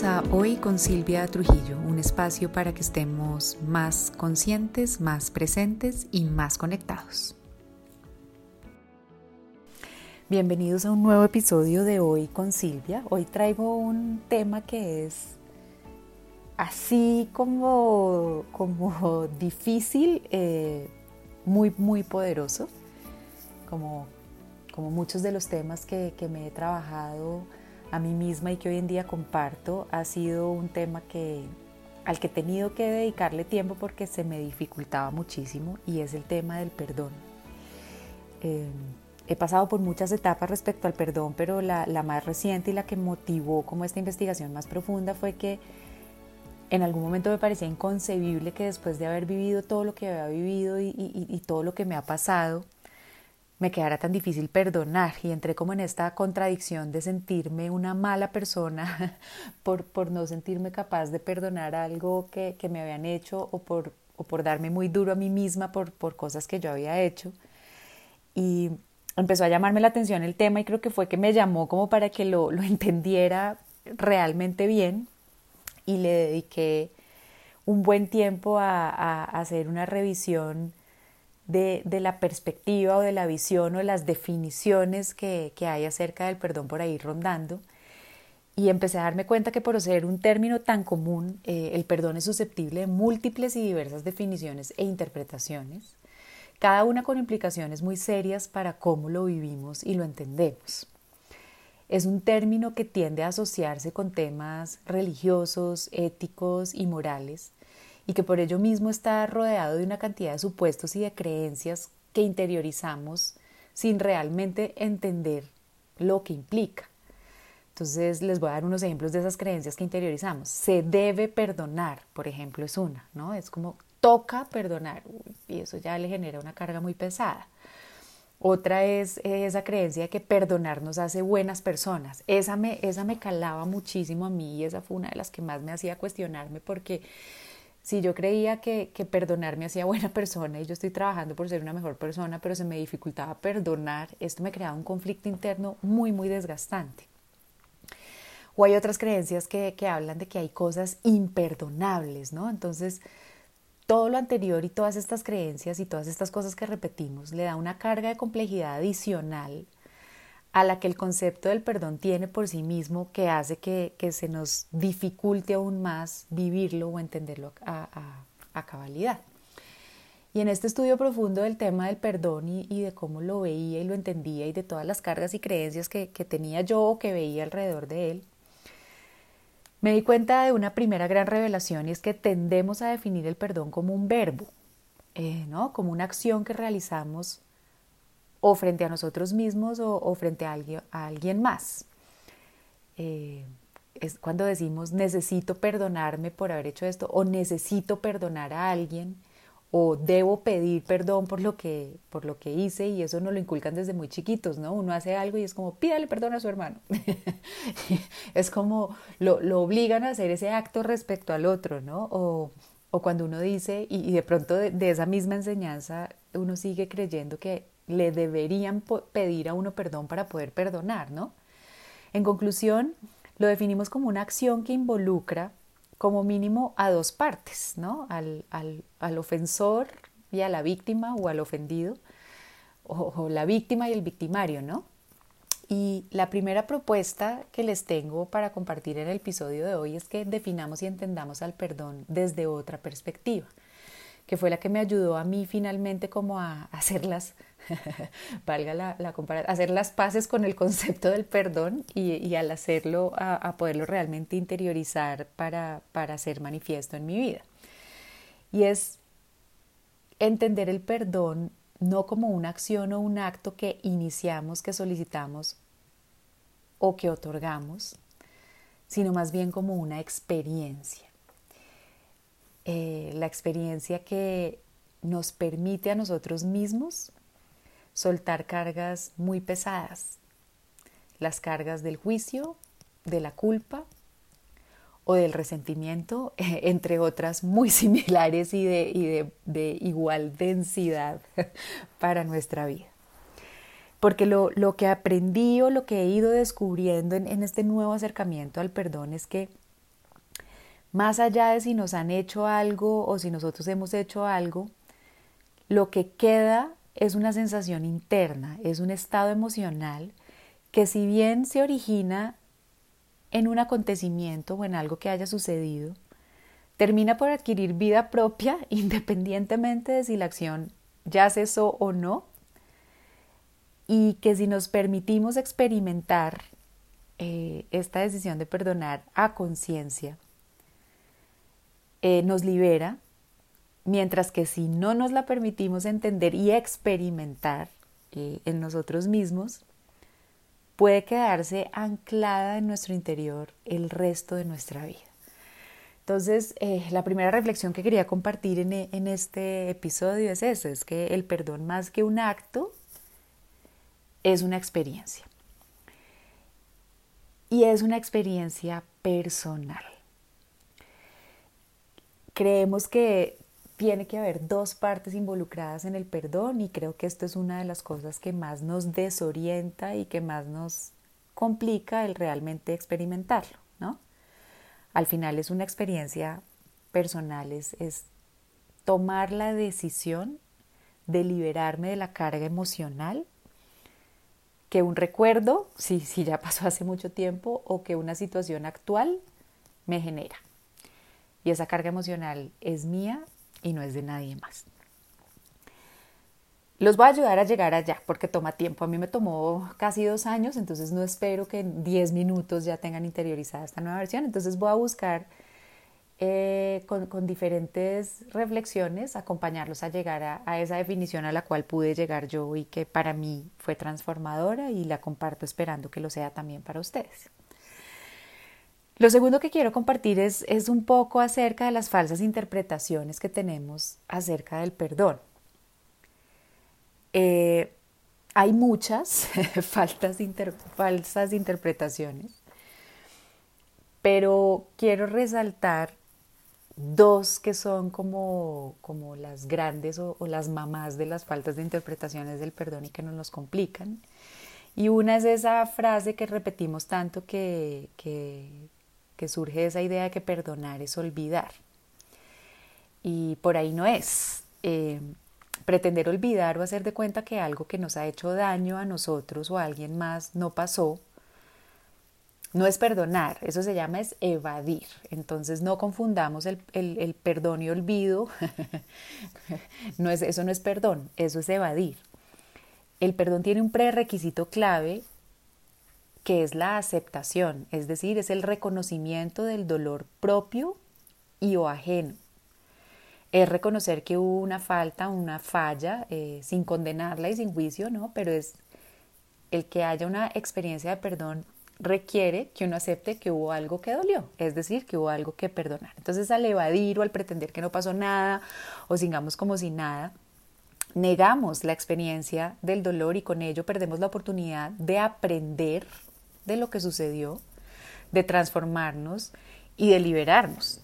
A Hoy con Silvia Trujillo, un espacio para que estemos más conscientes, más presentes y más conectados. Bienvenidos a un nuevo episodio de Hoy con Silvia. Hoy traigo un tema que es así como, como difícil, eh, muy, muy poderoso, como, como muchos de los temas que, que me he trabajado a mí misma y que hoy en día comparto ha sido un tema que al que he tenido que dedicarle tiempo porque se me dificultaba muchísimo y es el tema del perdón. Eh, he pasado por muchas etapas respecto al perdón, pero la, más reciente y la que motivó como esta investigación más profunda fue que en algún momento me parecía inconcebible que después de haber vivido todo lo que había vivido y todo lo que me ha pasado, me quedara tan difícil perdonar y entré como en esta contradicción de sentirme una mala persona por, por no sentirme capaz de perdonar algo que, que me habían hecho o por, o por, darme muy duro a mí misma por, por cosas que yo había hecho. Y empezó a llamarme la atención el tema y creo que fue que me llamó como para que lo, lo entendiera realmente bien y le dediqué un buen tiempo a, a hacer una revisión de, la perspectiva o de la visión o de las definiciones que, hay acerca del perdón por ahí rondando. Y empecé a darme cuenta que por ser un término tan común, eh, el perdón es susceptible de múltiples y diversas definiciones e interpretaciones, cada una con implicaciones muy serias para cómo lo vivimos y lo entendemos. Es un término que tiende a asociarse con temas religiosos, éticos y morales, y que por ello mismo está rodeado de una cantidad de supuestos y de creencias que interiorizamos sin realmente entender lo que implica. Entonces les voy a dar unos ejemplos de esas creencias que interiorizamos. Se debe perdonar, por ejemplo, es una, ¿no? Es como toca perdonar y eso ya le genera una carga muy pesada. Otra es esa creencia de que perdonar nos hace buenas personas. Esa me, esa me calaba muchísimo a mí y esa fue una de las que más me hacía cuestionarme porque si yo creía que, que perdonar me hacía buena persona y yo estoy trabajando por ser una mejor persona, pero se me dificultaba perdonar, esto me creaba un conflicto interno muy, muy desgastante. O hay otras creencias que, que hablan de que hay cosas imperdonables, ¿no? Entonces, todo lo anterior y todas estas creencias y todas estas cosas que repetimos le da una carga de complejidad adicional a la que el concepto del perdón tiene por sí mismo que hace que, se nos dificulte aún más vivirlo o entenderlo a, cabalidad. Y en este estudio profundo del tema del perdón y, de cómo lo veía y lo entendía y de todas las cargas y creencias que, tenía yo o que veía alrededor de él, me di cuenta de una primera gran revelación y es que tendemos a definir el perdón como un verbo, eh, ¿no? como una acción que realizamos o frente a nosotros mismos o, frente a alguien, a alguien más. Eh, es cuando decimos necesito perdonarme por haber hecho esto o necesito perdonar a alguien o debo pedir perdón por lo que por lo que hice y eso nos lo inculcan desde muy chiquitos, ¿no? Uno hace algo y es como pídale perdón a su hermano. es como lo, obligan a hacer ese acto respecto al otro, ¿no? O, cuando uno dice y, de pronto de esa misma enseñanza uno sigue creyendo que le deberían pedir a uno perdón para poder perdonar, ¿no? En conclusión, lo definimos como una acción que involucra como mínimo a dos partes, ¿no? Al, ofensor y a la víctima o al ofendido, o, la víctima y el victimario, ¿no? Y la primera propuesta que les tengo para compartir en el episodio de hoy es que definamos y entendamos al perdón desde otra perspectiva, que fue la que me ayudó a mí finalmente como a hacerlas valga la, comparación, hacer las paces con el concepto del perdón y, al hacerlo, a, poderlo realmente interiorizar para, para ser manifiesto en mi vida. Y es entender el perdón no como una acción o un acto que iniciamos, que solicitamos o que otorgamos, sino más bien como una experiencia. Eh, la experiencia que nos permite a nosotros mismos soltar cargas muy pesadas, las cargas del juicio, de la culpa o del resentimiento, entre otras muy similares y de, igual densidad para nuestra vida. Porque lo, que aprendí o lo que he ido descubriendo en, en este nuevo acercamiento al perdón es que más allá de si nos han hecho algo o si nosotros hemos hecho algo, lo que queda es una sensación interna, es un estado emocional que si bien se origina en un acontecimiento o en algo que haya sucedido, termina por adquirir vida propia independientemente de si la acción ya cesó o no, y que si nos permitimos experimentar eh, esta decisión de perdonar a conciencia, eh, nos libera, mientras que si no nos la permitimos entender y experimentar eh, en nosotros mismos, puede quedarse anclada en nuestro interior el resto de nuestra vida. Entonces, eh, la primera reflexión que quería compartir en, en este episodio es eso, es que el perdón más que un acto es una experiencia. Y es una experiencia personal. Creemos que tiene que haber dos partes involucradas en el perdón y creo que esto es una de las cosas que más nos desorienta y que más nos complica el realmente experimentarlo, ¿no? Al final es una experiencia personal, es, tomar la decisión de liberarme de la carga emocional que un recuerdo, si ya pasó hace mucho tiempo, o que una situación actual me genera. Y esa carga emocional es mía y no es de nadie más. Los voy a ayudar a llegar allá porque toma tiempo. A mí me tomó casi dos años, entonces no espero que en 10 minutos ya tengan interiorizada esta nueva versión. Entonces voy a buscar eh, con, diferentes reflexiones acompañarlos a llegar a, a esa definición a la cual pude llegar yo y que para mí fue transformadora y la comparto esperando que lo sea también para ustedes. Lo segundo que quiero compartir es, es un poco acerca de las falsas interpretaciones que tenemos acerca del perdón. Eh, hay muchas falsas, interpretaciones, pero quiero resaltar dos que son como, como las grandes o, las mamás de las faltas de interpretaciones del perdón y que nos los complican. Y una es esa frase que repetimos tanto que, que surge esa idea de que perdonar es olvidar. Y por ahí no es. Eh, pretender olvidar o hacer de cuenta que algo que nos ha hecho daño a nosotros o a alguien más no pasó, no es perdonar, eso se llama es evadir. Entonces no confundamos el, el perdón y olvido, no es, eso no es perdón, eso es evadir. El perdón tiene un prerequisito clave que es la aceptación, es decir, es el reconocimiento del dolor propio y o ajeno. Es reconocer que hubo una falta, una falla, eh, sin condenarla y sin juicio, ¿no? Pero es el que haya una experiencia de perdón requiere que uno acepte que hubo algo que dolió, es decir, que hubo algo que perdonar. Entonces, al evadir o al pretender que no pasó nada o sigamos como si nada, negamos la experiencia del dolor y con ello perdemos la oportunidad de aprender de lo que sucedió, de transformarnos y de liberarnos.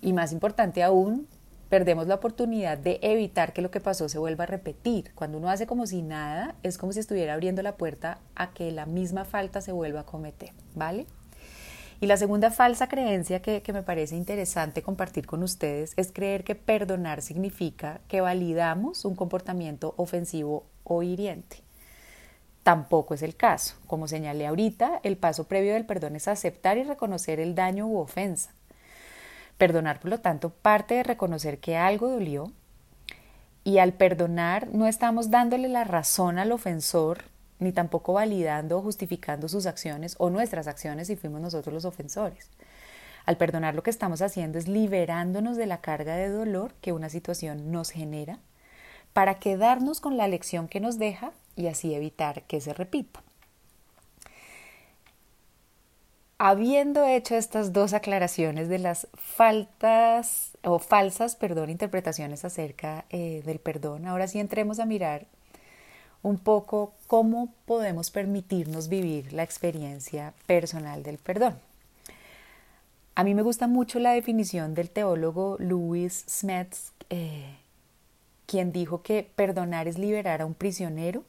Y más importante aún, perdemos la oportunidad de evitar que lo que pasó se vuelva a repetir. Cuando uno hace como si nada, es como si estuviera abriendo la puerta a que la misma falta se vuelva a cometer, ¿vale? Y la segunda falsa creencia que, que, me parece interesante compartir con ustedes es creer que perdonar significa que validamos un comportamiento ofensivo o hiriente. Tampoco es el caso. Como señalé ahorita, el paso previo del perdón es aceptar y reconocer el daño u ofensa. Perdonar, por lo tanto, parte de reconocer que algo dolió y al perdonar no estamos dándole la razón al ofensor ni tampoco validando o justificando sus acciones o nuestras acciones si fuimos nosotros los ofensores. Al perdonar lo que estamos haciendo es liberándonos de la carga de dolor que una situación nos genera para quedarnos con la lección que nos deja y así evitar que se repita. Habiendo hecho estas dos aclaraciones de las faltas o falsas, perdón, interpretaciones acerca eh, del perdón, ahora sí entremos a mirar un poco cómo podemos permitirnos vivir la experiencia personal del perdón. A mí me gusta mucho la definición del teólogo Louis Smets, eh, quien dijo que perdonar es liberar a un prisionero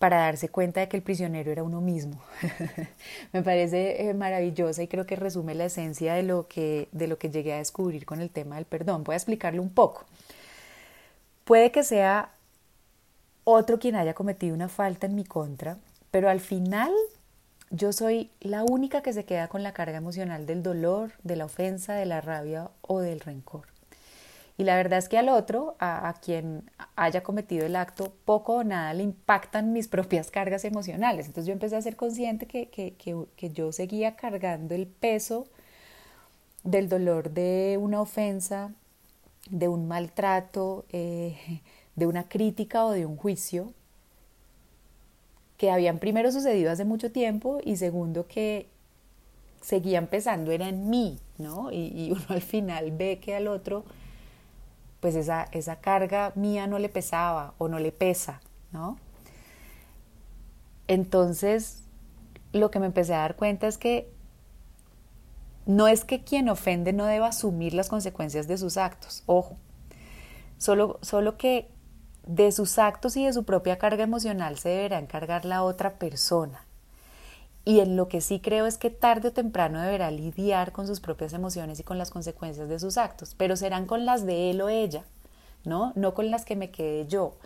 para darse cuenta de que el prisionero era uno mismo. Me parece eh, maravillosa y creo que resume la esencia de lo, que, de lo que llegué a descubrir con el tema del perdón. Voy a explicarlo un poco. Puede que sea otro quien haya cometido una falta en mi contra, pero al final yo soy la única que se queda con la carga emocional del dolor, de la ofensa, de la rabia o del rencor. Y la verdad es que al otro, a, quien haya cometido el acto, poco o nada le impactan mis propias cargas emocionales. Entonces yo empecé a ser consciente que, que, que, yo seguía cargando el peso del dolor de una ofensa, de un maltrato, eh, de una crítica o de un juicio que habían primero sucedido hace mucho tiempo y segundo que seguía empezando era en mí, ¿no? Y, y uno al final ve que al otro pues esa, esa carga mía no le pesaba o no le pesa, ¿no? Entonces, lo que me empecé a dar cuenta es que no es que quien ofende no deba asumir las consecuencias de sus actos, ojo, solo, solo que de sus actos y de su propia carga emocional se deberá encargar la otra persona. Y en lo que sí creo es que tarde o temprano deberá lidiar con sus propias emociones y con las consecuencias de sus actos, pero serán con las de él o ella, ¿no? No con las que me quedé yo.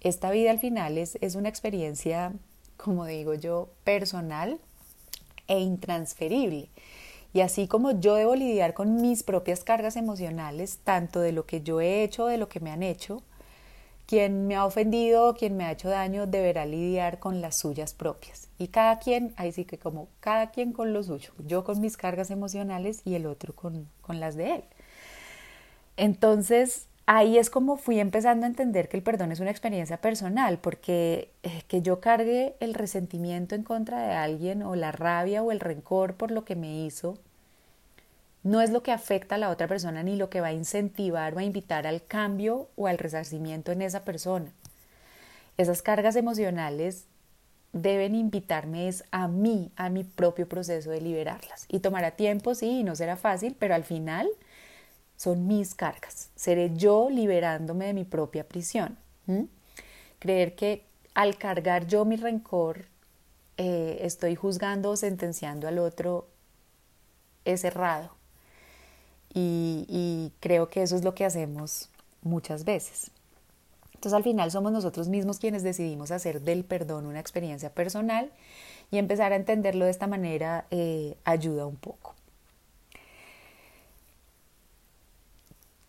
Esta vida al final es, es una experiencia, como digo yo, personal e intransferible. Y así como yo debo lidiar con mis propias cargas emocionales, tanto de lo que yo he hecho, de lo que me han hecho, quien me ha ofendido, quien me ha hecho daño, deberá lidiar con las suyas propias. Y cada quien, ahí sí que como cada quien con lo suyo, yo con mis cargas emocionales y el otro con, con las de él. Entonces, ahí es como fui empezando a entender que el perdón es una experiencia personal, porque eh, que yo cargue el resentimiento en contra de alguien o la rabia o el rencor por lo que me hizo, no es lo que afecta a la otra persona ni lo que va a incentivar o a invitar al cambio o al resarcimiento en esa persona. Esas cargas emocionales deben invitarme es a mí, a mi propio proceso de liberarlas. Y tomará tiempo, sí, y no será fácil, pero al final son mis cargas. Seré yo liberándome de mi propia prisión. Creer que al cargar yo mi rencor, eh, estoy juzgando o sentenciando al otro es errado. Y, creo que eso es lo que hacemos muchas veces. Entonces al final somos nosotros mismos quienes decidimos hacer del perdón una experiencia personal y empezar a entenderlo de esta manera eh, ayuda un poco.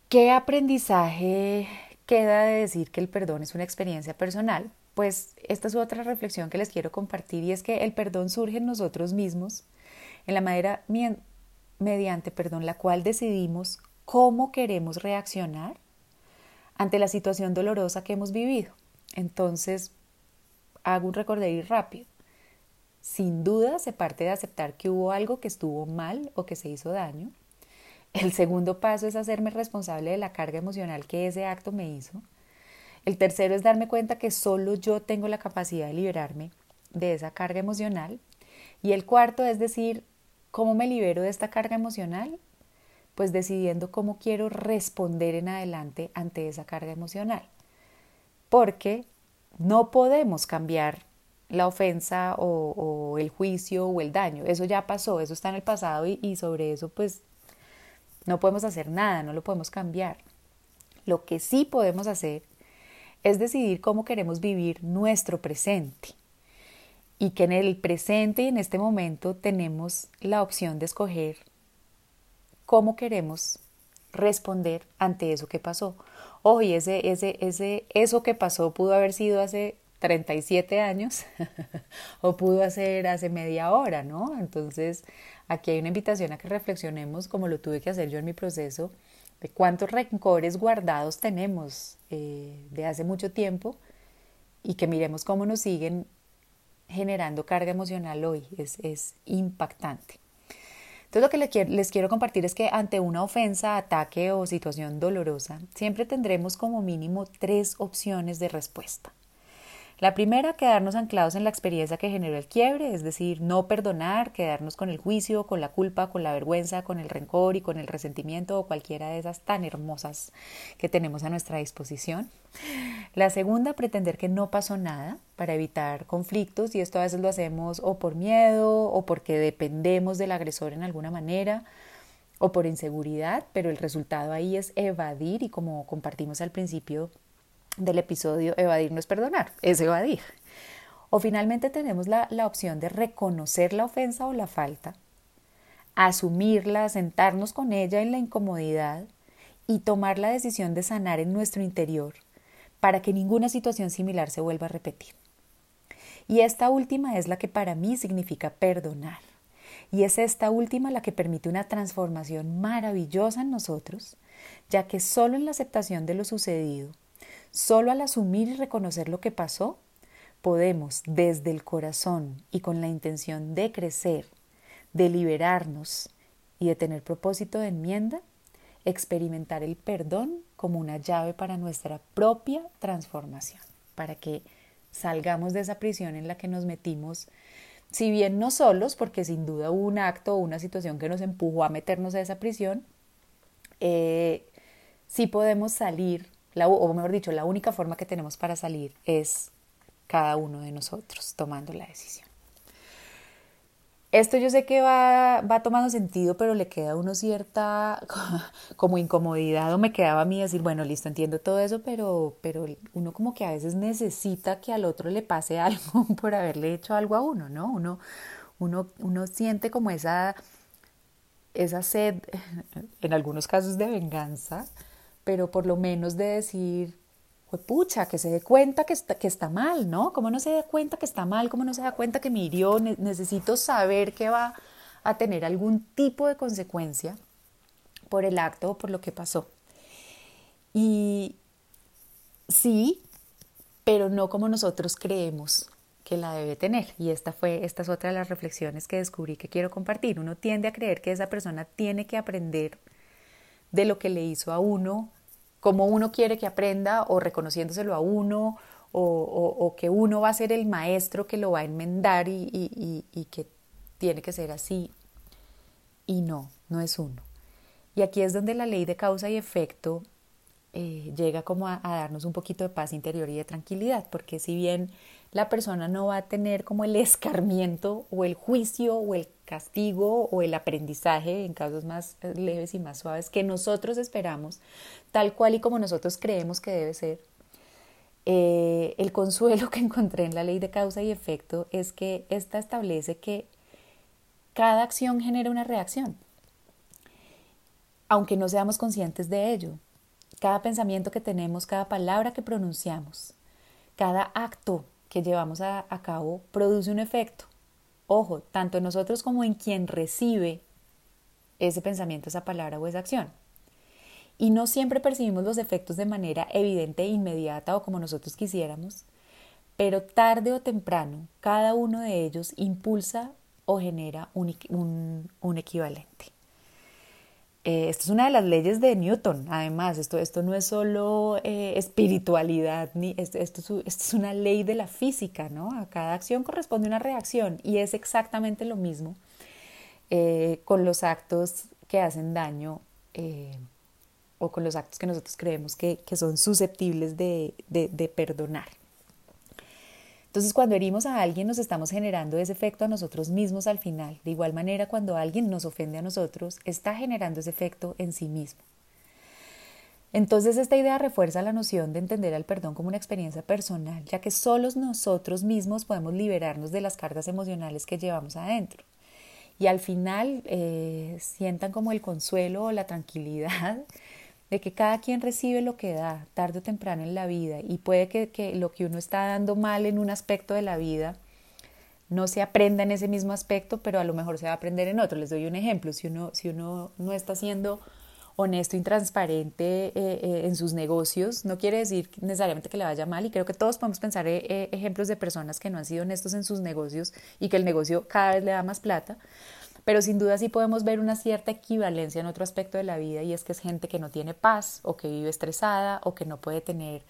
¿Qué aprendizaje queda de decir que el perdón es una experiencia personal? Pues esta es otra reflexión que les quiero compartir y es que el perdón surge en nosotros mismos en la manera mediante perdón, la cual decidimos cómo queremos reaccionar ante la situación dolorosa que hemos vivido. Entonces, hago un recorderis rápido. Sin duda se parte de aceptar que hubo algo que estuvo mal o que se hizo daño. El segundo paso es hacerme responsable de la carga emocional que ese acto me hizo. El tercero es darme cuenta que solo yo tengo la capacidad de liberarme de esa carga emocional. Y el cuarto es decir, ¿Cómo me libero de esta carga emocional? Pues decidiendo cómo quiero responder en adelante ante esa carga emocional. Porque no podemos cambiar la ofensa o, el juicio o el daño. Eso ya pasó, eso está en el pasado y, y sobre eso pues no podemos hacer nada, no lo podemos cambiar. Lo que sí podemos hacer es decidir cómo queremos vivir nuestro presente y que en el presente y en este momento tenemos la opción de escoger cómo queremos responder ante eso que pasó. Ojo, ese, ese, ese, eso que pasó pudo haber sido hace 37 años o pudo ser hace media hora, ¿no? Entonces, aquí hay una invitación a que reflexionemos, como lo tuve que hacer yo en mi proceso, de cuántos rencores guardados tenemos eh, de hace mucho tiempo y que miremos cómo nos siguen generando carga emocional hoy, es, es impactante. Entonces lo que les quiero, compartir es que ante una ofensa, ataque o situación dolorosa, siempre tendremos como mínimo tres opciones de respuesta. La primera, quedarnos anclados en la experiencia que generó el quiebre, es decir, no perdonar, quedarnos con el juicio, con la culpa, con la vergüenza, con el rencor y con el resentimiento o cualquiera de esas tan hermosas que tenemos a nuestra disposición. La segunda, pretender que no pasó nada para evitar conflictos y esto a veces lo hacemos o por miedo o porque dependemos del agresor en alguna manera o por inseguridad, pero el resultado ahí es evadir y como compartimos al principio del episodio Evadir no es perdonar, es evadir. O finalmente tenemos la, la opción de reconocer la ofensa o la falta, asumirla, sentarnos con ella en la incomodidad y tomar la decisión de sanar en nuestro interior para que ninguna situación similar se vuelva a repetir. Y esta última es la que para mí significa perdonar. Y es esta última la que permite una transformación maravillosa en nosotros, ya que solo en la aceptación de lo sucedido Solo al asumir y reconocer lo que pasó, podemos desde el corazón y con la intención de crecer, de liberarnos y de tener propósito de enmienda, experimentar el perdón como una llave para nuestra propia transformación, para que salgamos de esa prisión en la que nos metimos, si bien no solos, porque sin duda hubo un acto o una situación que nos empujó a meternos a esa prisión, eh, sí podemos salir o mejor dicho, la única forma que tenemos para salir es cada uno de nosotros tomando la decisión. Esto yo sé que va, va tomando sentido, pero le queda a uno cierta como incomodidad o me quedaba a mí decir, bueno, listo, entiendo todo eso, pero, pero uno como que a veces necesita que al otro le pase algo por haberle hecho algo a uno, ¿no? Uno, uno, uno siente como esa, esa sed, en algunos casos de venganza, pero por lo menos de decir, pucha, que se dé cuenta que está, que está mal, ¿no? ¿Cómo no se da cuenta que está mal? ¿Cómo no se da cuenta que me hirió? necesito saber que va a tener algún tipo de consecuencia por el acto o por lo que pasó. Y sí, pero no como nosotros creemos que la debe tener. Y esta fue, esta es otra de las reflexiones que descubrí que quiero compartir. Uno tiende a creer que esa persona tiene que aprender de lo que le hizo a uno como uno quiere que aprenda o reconociéndoselo a uno o, que uno va a ser el maestro que lo va a enmendar y, que tiene que ser así. Y no, no es uno. Y aquí es donde la ley de causa y efecto eh, llega como a, darnos un poquito de paz interior y de tranquilidad, porque si bien la persona no va a tener como el escarmiento o el juicio o el castigo o el aprendizaje en casos más eh, leves y más suaves que nosotros esperamos, tal cual y como nosotros creemos que debe ser. Eh, el consuelo que encontré en la ley de causa y efecto es que esta establece que cada acción genera una reacción, aunque no seamos conscientes de ello. Cada pensamiento que tenemos, cada palabra que pronunciamos, cada acto que llevamos a cabo produce un efecto Ojo, tanto en nosotros como en quien recibe ese pensamiento, esa palabra o esa acción. Y no siempre percibimos los efectos de manera evidente e inmediata o como nosotros quisiéramos, pero tarde o temprano cada uno de ellos impulsa o genera un, un equivalente. Eh, esto es una de las leyes de Newton, además, esto, esto no es solo eh, espiritualidad, ni, esto, esto, es, una ley de la física, ¿no? A cada acción corresponde una reacción y es exactamente lo mismo eh, con los actos que hacen daño o con los actos que nosotros creemos que, que son susceptibles de, de perdonar. Entonces, cuando herimos a alguien, nos estamos generando ese efecto a nosotros mismos al final. De igual manera, cuando alguien nos ofende a nosotros, está generando ese efecto en sí mismo. Entonces, esta idea refuerza la noción de entender al perdón como una experiencia personal, ya que solos nosotros mismos podemos liberarnos de las cargas emocionales que llevamos adentro. Y al final eh, sientan como el consuelo o la tranquilidad de que cada quien recibe lo que da tarde o temprano en la vida y puede que, lo que uno está dando mal en un aspecto de la vida no se aprenda en ese mismo aspecto, pero a lo mejor se va a aprender en otro. Les doy un ejemplo, si uno, si uno no está siendo honesto y transparente eh, eh, en sus negocios, no quiere decir necesariamente que le vaya mal y creo que todos podemos pensar eh, ejemplos de personas que no han sido honestos en sus negocios y que el negocio cada vez le da más plata, pero sin duda sí podemos ver una cierta equivalencia en otro aspecto de la vida y es que es gente que no tiene paz o que vive estresada o que no puede tener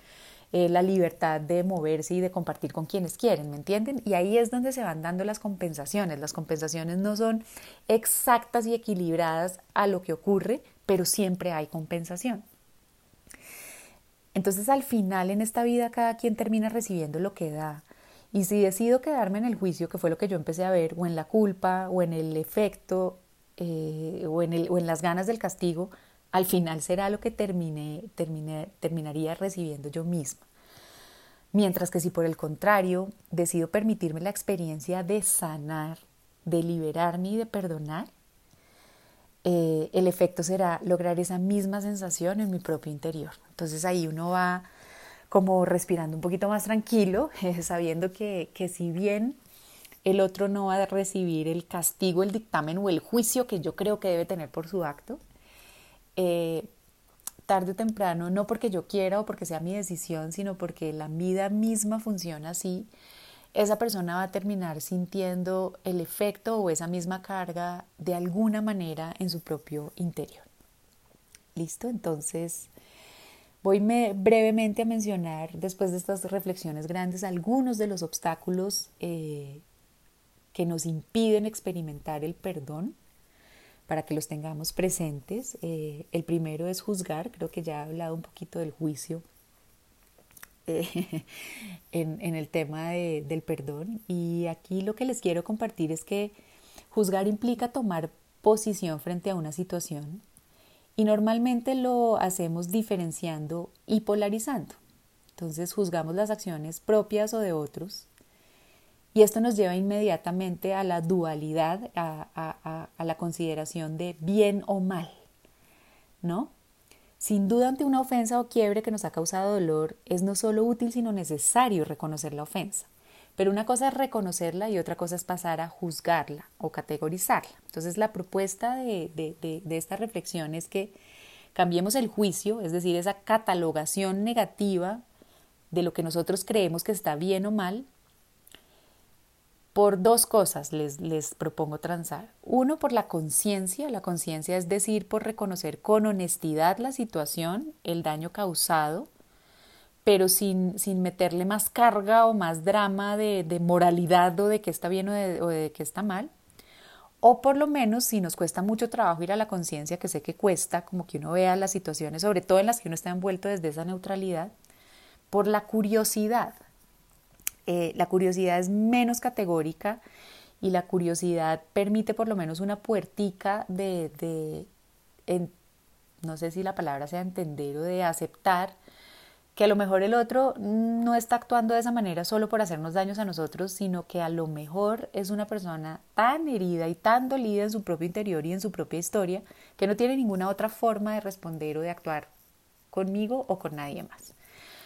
eh, la libertad de moverse y de compartir con quienes quieren, ¿me entienden? Y ahí es donde se van dando las compensaciones. Las compensaciones no son exactas y equilibradas a lo que ocurre, pero siempre hay compensación. Entonces al final en esta vida cada quien termina recibiendo lo que da. Y si decido quedarme en el juicio, que fue lo que yo empecé a ver, o en la culpa, o en el efecto, eh, o, en el, o en las ganas del castigo, al final será lo que termine, termine, terminaría recibiendo yo misma. Mientras que si por el contrario decido permitirme la experiencia de sanar, de liberarme y de perdonar, eh, el efecto será lograr esa misma sensación en mi propio interior. Entonces ahí uno va como respirando un poquito más tranquilo, sabiendo que, que si bien el otro no va a recibir el castigo, el dictamen o el juicio que yo creo que debe tener por su acto, eh, tarde o temprano, no porque yo quiera o porque sea mi decisión, sino porque la vida misma funciona así, esa persona va a terminar sintiendo el efecto o esa misma carga de alguna manera en su propio interior. ¿Listo? Entonces, voy brevemente a mencionar, después de estas reflexiones grandes, algunos de los obstáculos eh, que nos impiden experimentar el perdón para que los tengamos presentes. Eh, el primero es juzgar, creo que ya he hablado un poquito del juicio eh, en, el tema del perdón y aquí lo que les quiero compartir es que juzgar implica tomar posición frente a una situación y normalmente lo hacemos diferenciando y polarizando. Entonces juzgamos las acciones propias o de otros y esto nos lleva inmediatamente a la dualidad, a, la consideración de bien o mal, ¿no? Sin duda ante una ofensa o quiebre que nos ha causado dolor, es no solo útil sino necesario reconocer la ofensa. Pero una cosa es reconocerla y otra cosa es pasar a juzgarla o categorizarla. Entonces la propuesta de, de esta reflexión es que cambiemos el juicio, es decir, esa catalogación negativa de lo que nosotros creemos que está bien o mal, por dos cosas les, les propongo transar. Uno, por la conciencia. La conciencia es decir, por reconocer con honestidad la situación, el daño causado, pero sin, sin meterle más carga o más drama de, de moralidad o de que está bien o de, o de que está mal. O por lo menos, si nos cuesta mucho trabajo ir a la conciencia, que sé que cuesta, como que uno vea las situaciones, sobre todo en las que uno está envuelto desde esa neutralidad, por la curiosidad, eh, la curiosidad es menos categórica y la curiosidad permite por lo menos una puertica de, no sé si la palabra sea entender o de aceptar que a lo mejor el otro no está actuando de esa manera solo por hacernos daños a nosotros, sino que a lo mejor es una persona tan herida y tan dolida en su propio interior y en su propia historia que no tiene ninguna otra forma de responder o de actuar conmigo o con nadie más.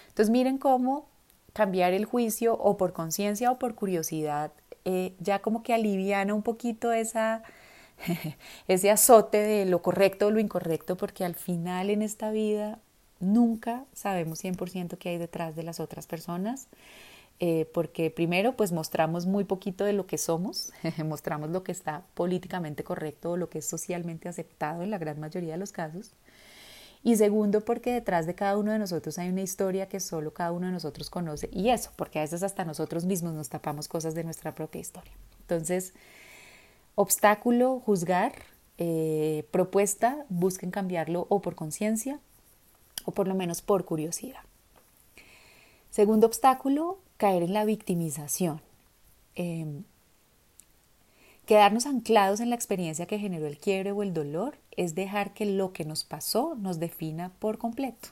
Entonces miren cómo cambiar el juicio o por conciencia o por curiosidad, eh, ya como que aliviana un poquito esa, ese azote de lo correcto o lo incorrecto, porque al final en esta vida nunca sabemos 100% qué hay detrás de las otras personas. Eh, porque primero pues mostramos muy poquito de lo que somos, mostramos lo que está políticamente correcto o lo que es socialmente aceptado en la gran mayoría de los casos, y segundo, porque detrás de cada uno de nosotros hay una historia que solo cada uno de nosotros conoce. Y eso, porque a veces hasta nosotros mismos nos tapamos cosas de nuestra propia historia. Entonces, obstáculo, juzgar, eh, propuesta, busquen cambiarlo o por conciencia o por lo menos por curiosidad. Segundo obstáculo, caer en la victimización. Em, Quedarnos anclados en la experiencia que generó el quiebre o el dolor es dejar que lo que nos pasó nos defina por completo.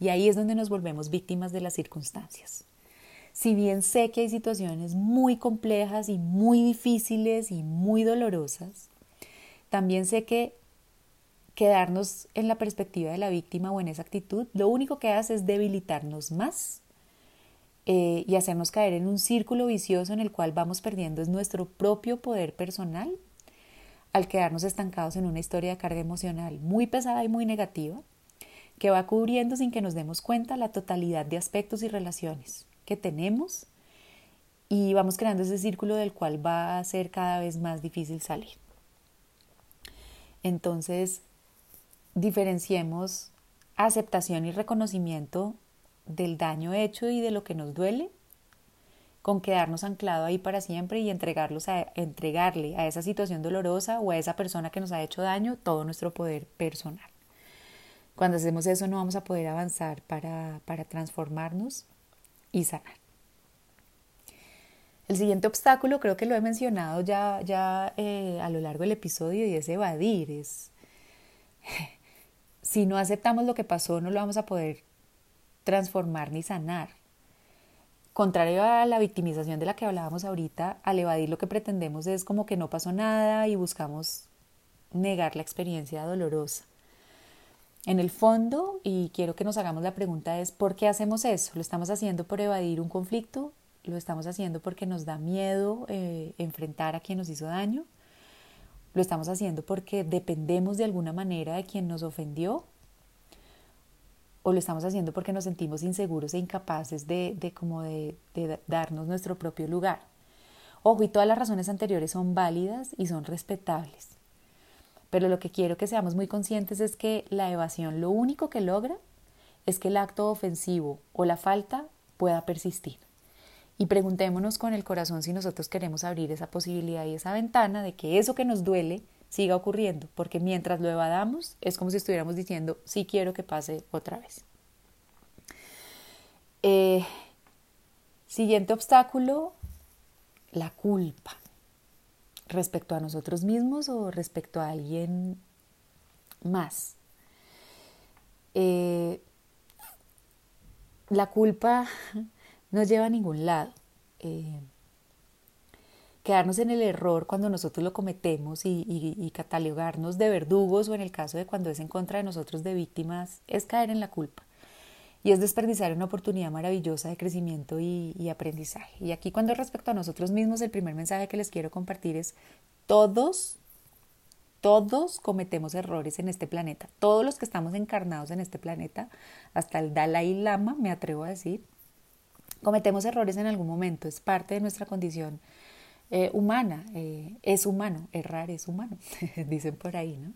Y ahí es donde nos volvemos víctimas de las circunstancias. Si bien sé que hay situaciones muy complejas y muy difíciles y muy dolorosas, también sé que quedarnos en la perspectiva de la víctima o en esa actitud, lo único que hace es debilitarnos más eh, y hacernos caer en un círculo vicioso en el cual vamos perdiendo nuestro propio poder personal al quedarnos estancados en una historia de carga emocional muy pesada y muy negativa que va cubriendo sin que nos demos cuenta la totalidad de aspectos y relaciones que tenemos y vamos creando ese círculo del cual va a ser cada vez más difícil salir. Entonces, diferenciemos aceptación y reconocimiento del daño hecho y de lo que nos duele con quedarnos anclado ahí para siempre y entregarlos a, entregarle a esa situación dolorosa o a esa persona que nos ha hecho daño todo nuestro poder personal. Cuando hacemos eso no vamos a poder avanzar para, para transformarnos y sanar. El siguiente obstáculo creo que lo he mencionado ya, ya eh, a lo largo del episodio y es evadir. Si no aceptamos lo que pasó no lo vamos a poder transformar ni sanar. Contrario a la victimización de la que hablábamos ahorita, al evadir lo que pretendemos es como que no pasó nada y buscamos negar la experiencia dolorosa. En el fondo, y quiero que nos hagamos la pregunta es, ¿por qué hacemos eso? ¿Lo estamos haciendo por evadir un conflicto? ¿Lo estamos haciendo porque nos da miedo eh, enfrentar a quien nos hizo daño? ¿Lo estamos haciendo porque dependemos de alguna manera de quien nos ofendió? o lo estamos haciendo porque nos sentimos inseguros e incapaces de, de como de, de, darnos nuestro propio lugar. Ojo, y todas las razones anteriores son válidas y son respetables. Pero lo que quiero que seamos muy conscientes es que la evasión lo único que logra es que el acto ofensivo o la falta pueda persistir. Y preguntémonos con el corazón si nosotros queremos abrir esa posibilidad y esa ventana de que eso que nos duele siga ocurriendo, porque mientras lo evadamos es como si estuviéramos diciendo, sí quiero que pase otra vez. Eh, siguiente obstáculo, la culpa respecto a nosotros mismos o respecto a alguien más. Eh, la culpa no lleva a ningún lado. Eh, quedarnos en el error cuando nosotros lo cometemos y, catalogarnos de verdugos o en el caso de cuando es en contra de nosotros de víctimas es caer en la culpa y es desperdiciar una oportunidad maravillosa de crecimiento y, y aprendizaje. Y aquí cuando respecto a nosotros mismos, el primer mensaje que les quiero compartir es todos, todos cometemos errores en este planeta. Todos los que estamos encarnados en este planeta, hasta el Dalai Lama, me atrevo a decir, cometemos errores en algún momento, es parte de nuestra condición eh, humana, eh, es humano, errar es humano, dicen por ahí, ¿no?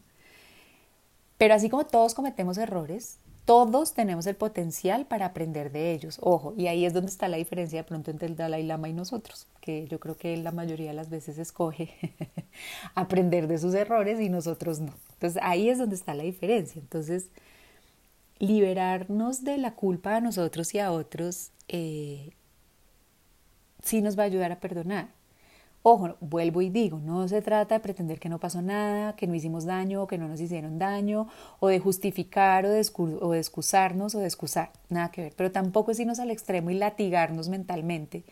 Pero así como todos cometemos errores, todos tenemos el potencial para aprender de ellos. Ojo, y ahí es donde está la diferencia de pronto entre el Dalai Lama y nosotros, que yo creo que él la mayoría de las veces escoge aprender de sus errores y nosotros no. Entonces ahí es donde está la diferencia. Entonces, liberarnos de la culpa a nosotros y a otros eh, sí nos va a ayudar a perdonar. Ojo, vuelvo y digo, no se trata de pretender que no pasó nada, que no hicimos daño o que no nos hicieron daño, o de justificar o de, o excusarnos o de excusar, nada que ver, pero tampoco es irnos al extremo y latigarnos mentalmente,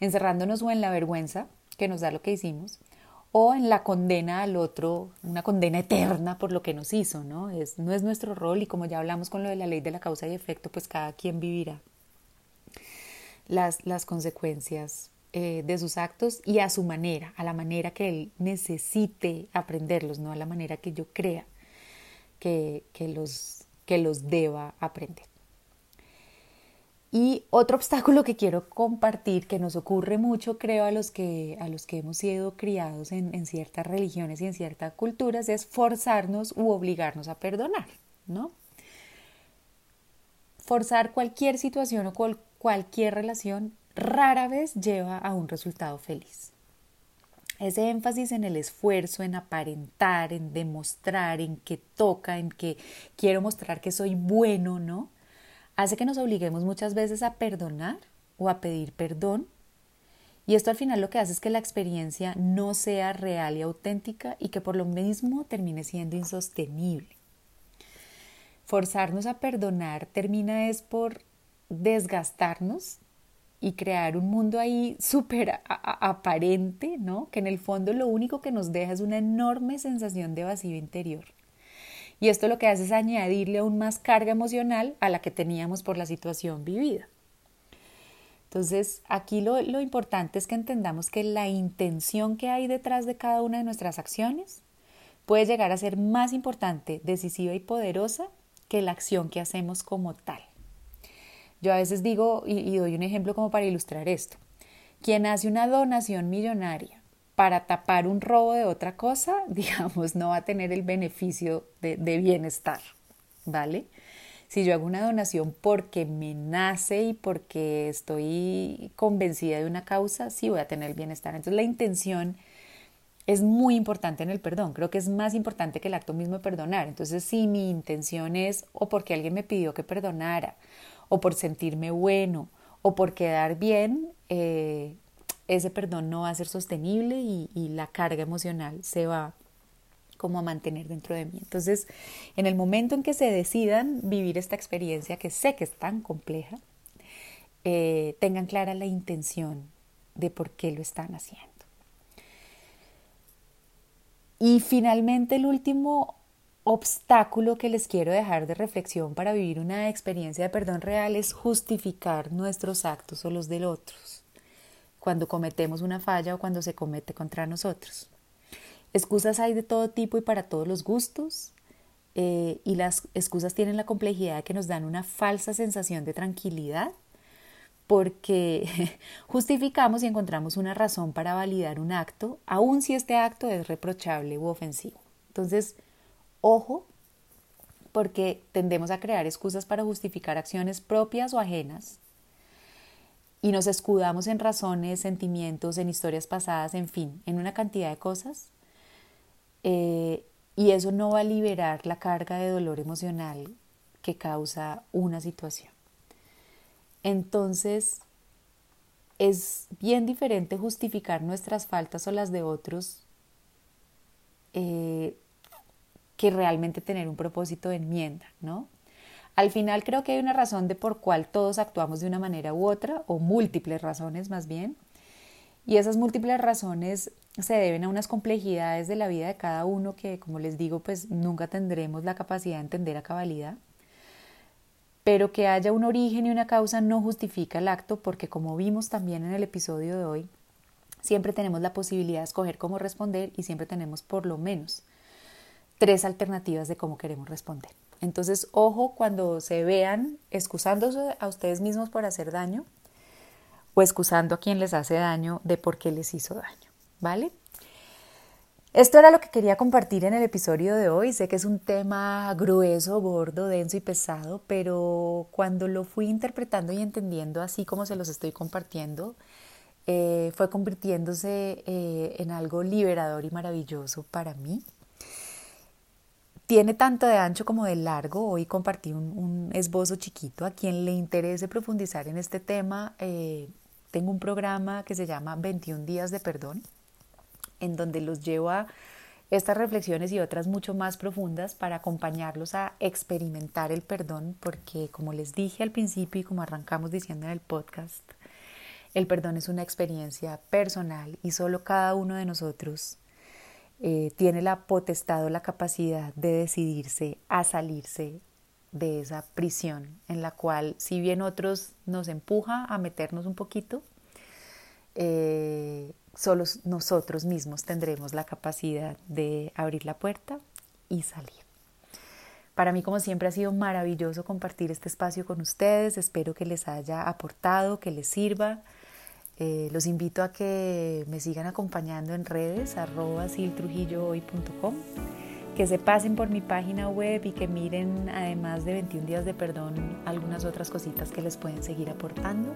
encerrándonos o en la vergüenza que nos da lo que hicimos, o en la condena al otro, una condena eterna por lo que nos hizo, ¿no? Es, no es nuestro rol y como ya hablamos con lo de la ley de la causa y efecto, pues cada quien vivirá las, las consecuencias eh, de sus actos y a su manera, a la manera que él necesite aprenderlos, no a la manera que yo crea que, los, que los deba aprender. Y otro obstáculo que quiero compartir, que nos ocurre mucho, creo, a los que, a los que hemos sido criados en, en ciertas religiones y en ciertas culturas, es forzarnos u obligarnos a perdonar, ¿no? Forzar cualquier situación o cualquier relación rara vez lleva a un resultado feliz. Ese énfasis en el esfuerzo, en aparentar, en demostrar, en que toca, en que quiero mostrar que soy bueno, ¿no? Hace que nos obliguemos muchas veces a perdonar o a pedir perdón. Y esto al final lo que hace es que la experiencia no sea real y auténtica y que por lo mismo termine siendo insostenible. Forzarnos a perdonar termina es por desgastarnos y crear un mundo ahí súper aparente, ¿no? Que en el fondo lo único que nos deja es una enorme sensación de vacío interior. Y esto lo que hace es añadirle aún más carga emocional a la que teníamos por la situación vivida. Entonces, aquí lo, lo importante es que entendamos que la intención que hay detrás de cada una de nuestras acciones puede llegar a ser más importante, decisiva y poderosa que la acción que hacemos como tal. Yo a veces digo, y, doy un ejemplo como para ilustrar esto, quien hace una donación millonaria para tapar un robo de otra cosa, digamos, no va a tener el beneficio de, bienestar, ¿vale? Si yo hago una donación porque me nace y porque estoy convencida de una causa, sí voy a tener bienestar. Entonces la intención es muy importante en el perdón. Creo que es más importante que el acto mismo de perdonar. Entonces si mi intención es o porque alguien me pidió que perdonara, o por sentirme bueno, o por quedar bien, eh, ese perdón no va a ser sostenible y, la carga emocional se va como a mantener dentro de mí. Entonces, en el momento en que se decidan vivir esta experiencia, que sé que es tan compleja, eh, tengan clara la intención de por qué lo están haciendo. Y finalmente, el último obstáculo que les quiero dejar de reflexión para vivir una experiencia de perdón real es justificar nuestros actos o los de otros cuando cometemos una falla o cuando se comete contra nosotros. Excusas hay de todo tipo y para todos los gustos. Eh, y las excusas tienen la complejidad que nos dan una falsa sensación de tranquilidad porque justificamos y encontramos una razón para validar un acto, aun si este acto es reprochable u ofensivo. Entonces, ojo, porque tendemos a crear excusas para justificar acciones propias o ajenas y nos escudamos en razones, sentimientos, en historias pasadas, en fin, en una cantidad de cosas eh, y eso no va a liberar la carga de dolor emocional que causa una situación. Entonces, es bien diferente justificar nuestras faltas o las de otros eh, que realmente tener un propósito de enmienda, ¿no? Al final creo que hay una razón de por cual todos actuamos de una manera u otra, o múltiples razones más bien, y esas múltiples razones se deben a unas complejidades de la vida de cada uno que, como les digo, pues nunca tendremos la capacidad de entender a cabalidad. Pero que haya un origen y una causa no justifica el acto porque, como vimos también en el episodio de hoy, siempre tenemos la posibilidad de escoger cómo responder y siempre tenemos por lo menos tres alternativas de cómo queremos responder. Entonces, ojo cuando se vean excusándose a ustedes mismos por hacer daño o excusando a quien les hace daño de por qué les hizo daño, ¿vale? Esto era lo que quería compartir en el episodio de hoy. Sé que es un tema grueso, gordo, denso y pesado, pero cuando lo fui interpretando y entendiendo así como se los estoy compartiendo, eh, fue convirtiéndose eh, en algo liberador y maravilloso para mí. Tiene tanto de ancho como de largo. Hoy compartí un, esbozo chiquito. A quien le interese profundizar en este tema, eh, tengo un programa que se llama 21 días de perdón, en donde los llevo a estas reflexiones y otras mucho más profundas para acompañarlos a experimentar el perdón, porque como les dije al principio y como arrancamos diciendo en el podcast, el perdón es una experiencia personal y solo cada uno de nosotros eh, tiene la potestad o la capacidad de decidirse a salirse de esa prisión en la cual si bien otros nos empuja a meternos un poquito, eh, solo nosotros mismos tendremos la capacidad de abrir la puerta y salir. Para mí, como siempre, ha sido maravilloso compartir este espacio con ustedes. Espero que les haya aportado, que les sirva. Eh, los invito a que me sigan acompañando en redes, arroba siltrujillohoy.com que se pasen por mi página web y que miren, además de 21 días de perdón, algunas otras cositas que les pueden seguir aportando.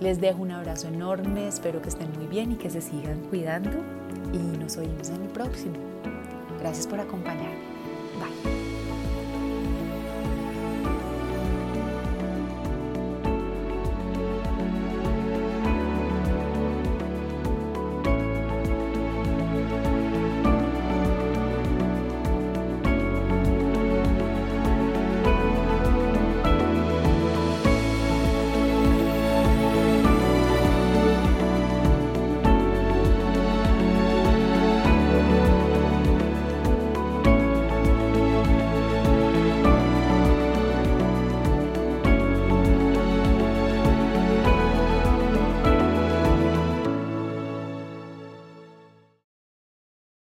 Les dejo un abrazo enorme, espero que estén muy bien y que se sigan cuidando y nos oímos en el próximo. Gracias por acompañarme. Bye.